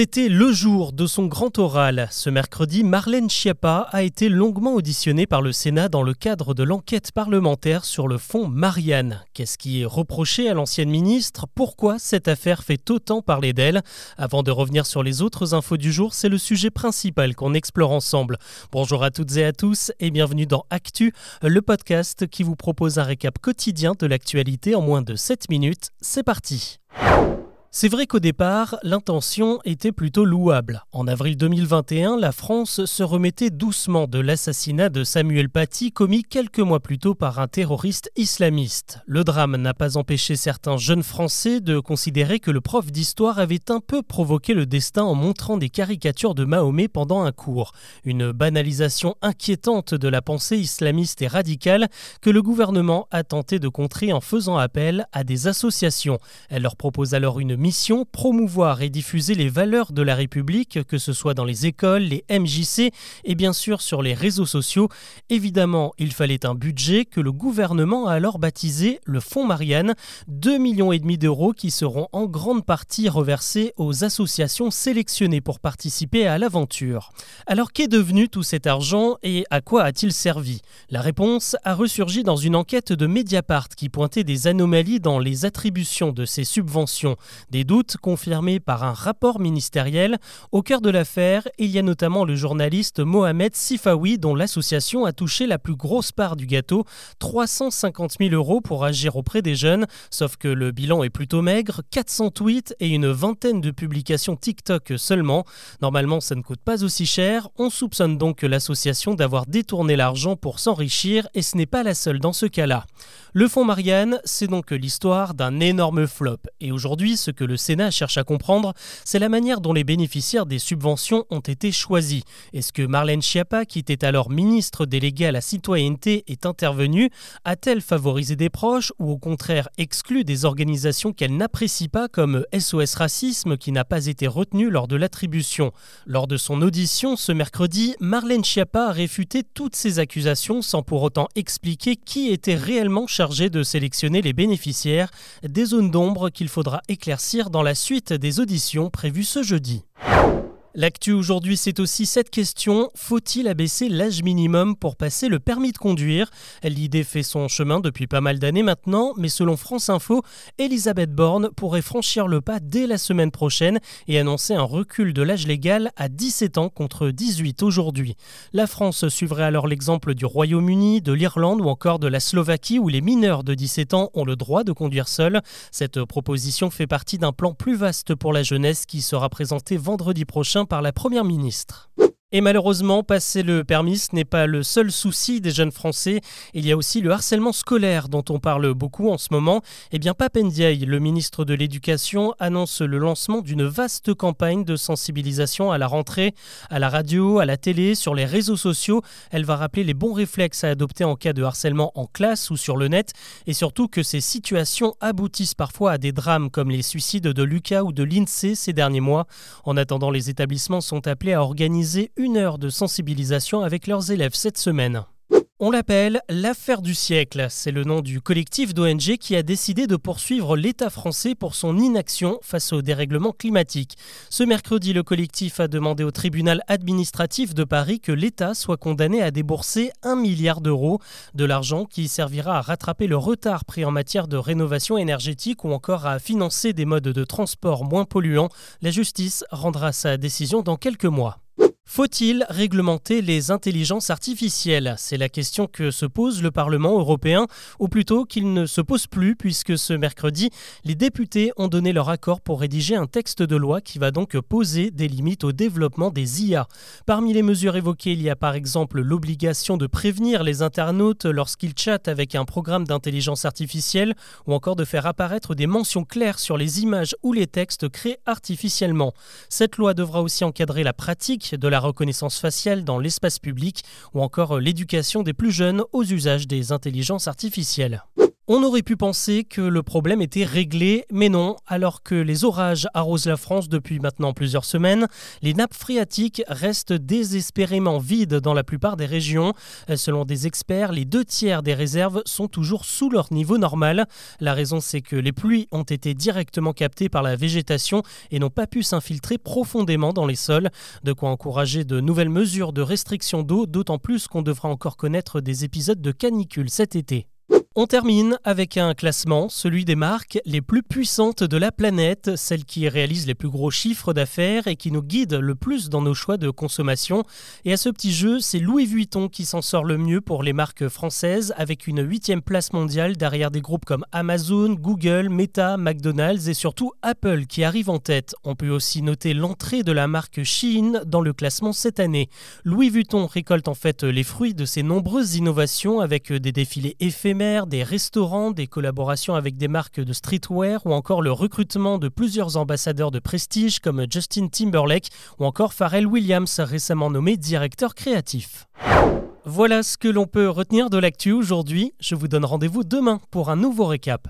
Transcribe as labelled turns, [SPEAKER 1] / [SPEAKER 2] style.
[SPEAKER 1] C'était le jour de son grand oral. Ce mercredi, Marlène Schiappa a été longuement auditionnée par le Sénat dans le cadre de l'enquête parlementaire sur le fonds Marianne. Qu'est-ce qui est reproché à l'ancienne ministre? Pourquoi cette affaire fait autant parler d'elle? Avant de revenir sur les autres infos du jour, c'est le sujet principal qu'on explore ensemble. Bonjour à toutes et à tous et bienvenue dans Actu, le podcast qui vous propose un récap quotidien de l'actualité en moins de 7 minutes. C'est parti c'est vrai qu'au départ, l'intention était plutôt louable. En avril 2021, la France se remettait doucement de l'assassinat de Samuel Paty commis quelques mois plus tôt par un terroriste islamiste. Le drame n'a pas empêché certains jeunes Français de considérer que le prof d'histoire avait un peu provoqué le destin en montrant des caricatures de Mahomet pendant un cours. Une banalisation inquiétante de la pensée islamiste et radicale que le gouvernement a tenté de contrer en faisant appel à des associations. Elle leur propose alors une mission promouvoir et diffuser les valeurs de la République, que ce soit dans les écoles, les MJC et bien sûr sur les réseaux sociaux. Évidemment, il fallait un budget que le gouvernement a alors baptisé le Fonds Marianne, 2,5 millions d'euros qui seront en grande partie reversés aux associations sélectionnées pour participer à l'aventure. Alors qu'est devenu tout cet argent et à quoi a-t-il servi? La réponse a ressurgi dans une enquête de Mediapart qui pointait des anomalies dans les attributions de ces subventions. Des doutes confirmés par un rapport ministériel. Au cœur de l'affaire, il y a notamment le journaliste Mohamed Sifawi dont l'association a touché la plus grosse part du gâteau, 350 000 euros pour agir auprès des jeunes, sauf que le bilan est plutôt maigre, 400 tweets et une vingtaine de publications TikTok seulement. Normalement, ça ne coûte pas aussi cher. On soupçonne donc l'association d'avoir détourné l'argent pour s'enrichir et ce n'est pas la seule dans ce cas-là. Le fonds Marianne, c'est donc l'histoire d'un énorme flop. Et aujourd'hui, ce que le Sénat cherche à comprendre, c'est la manière dont les bénéficiaires des subventions ont été choisis. Est-ce que Marlène Schiappa, qui était alors ministre déléguée à la citoyenneté, est intervenue? A-t-elle favorisé des proches ou au contraire exclu des organisations qu'elle n'apprécie pas comme SOS Racisme qui n'a pas été retenu lors de l'attribution? Lors de son audition ce mercredi, Marlène Schiappa a réfuté toutes ces accusations sans pour autant expliquer qui était réellement chargé de sélectionner les bénéficiaires, des zones d'ombre qu'il faudra éclaircir dans la suite des auditions prévues ce jeudi. L'actu aujourd'hui, c'est aussi cette question faut-il abaisser l'âge minimum pour passer le permis de conduire? L'idée fait son chemin depuis pas mal d'années maintenant, mais selon France Info, Elisabeth Borne pourrait franchir le pas dès la semaine prochaine et annoncer un recul de l'âge légal à 17 ans contre 18 aujourd'hui. La France suivrait alors l'exemple du Royaume-Uni, de l'Irlande ou encore de la Slovaquie où les mineurs de 17 ans ont le droit de conduire seuls. Cette proposition fait partie d'un plan plus vaste pour la jeunesse qui sera présenté vendredi prochain par la Première ministre. Et malheureusement, passer le permis, ce n'est pas le seul souci des jeunes Français. Il y a aussi le harcèlement scolaire dont on parle beaucoup en ce moment. Eh bien, Papendiaï, le ministre de l'Éducation, annonce le lancement d'une vaste campagne de sensibilisation à la rentrée, à la radio, à la télé, sur les réseaux sociaux. Elle va rappeler les bons réflexes à adopter en cas de harcèlement en classe ou sur le net, et surtout que ces situations aboutissent parfois à des drames comme les suicides de Lucas ou de l'INSEE ces derniers mois. En attendant, les établissements sont appelés à organiser une heure de sensibilisation avec leurs élèves cette semaine. On l'appelle l'affaire du siècle. C'est le nom du collectif d'ONG qui a décidé de poursuivre l'État français pour son inaction face au dérèglement climatique. Ce mercredi, le collectif a demandé au tribunal administratif de Paris que l'État soit condamné à débourser un milliard d'euros, de l'argent qui servira à rattraper le retard pris en matière de rénovation énergétique ou encore à financer des modes de transport moins polluants. La justice rendra sa décision dans quelques mois. Faut-il réglementer les intelligences artificielles? C'est la question que se pose le Parlement européen, ou plutôt qu'il ne se pose plus, puisque ce mercredi, les députés ont donné leur accord pour rédiger un texte de loi qui va donc poser des limites au développement des IA. Parmi les mesures évoquées, il y a par exemple l'obligation de prévenir les internautes lorsqu'ils chattent avec un programme d'intelligence artificielle, ou encore de faire apparaître des mentions claires sur les images ou les textes créés artificiellement. Cette loi devra aussi encadrer la pratique de la la reconnaissance faciale dans l'espace public ou encore l'éducation des plus jeunes aux usages des intelligences artificielles. On aurait pu penser que le problème était réglé, mais non, alors que les orages arrosent la France depuis maintenant plusieurs semaines, les nappes phréatiques restent désespérément vides dans la plupart des régions. Selon des experts, les deux tiers des réserves sont toujours sous leur niveau normal. La raison, c'est que les pluies ont été directement captées par la végétation et n'ont pas pu s'infiltrer profondément dans les sols. De quoi encourager de nouvelles mesures de restriction d'eau, d'autant plus qu'on devra encore connaître des épisodes de canicule cet été. On termine avec un classement, celui des marques les plus puissantes de la planète, celles qui réalisent les plus gros chiffres d'affaires et qui nous guident le plus dans nos choix de consommation. Et à ce petit jeu, c'est Louis Vuitton qui s'en sort le mieux pour les marques françaises, avec une huitième place mondiale derrière des groupes comme Amazon, Google, Meta, McDonald's et surtout Apple qui arrive en tête. On peut aussi noter l'entrée de la marque Shein dans le classement cette année. Louis Vuitton récolte en fait les fruits de ses nombreuses innovations avec des défilés éphémères, des restaurants, des collaborations avec des marques de streetwear ou encore le recrutement de plusieurs ambassadeurs de prestige comme Justin Timberlake ou encore Pharrell Williams récemment nommé directeur créatif. Voilà ce que l'on peut retenir de l'actu aujourd'hui. Je vous donne rendez-vous demain pour un nouveau récap.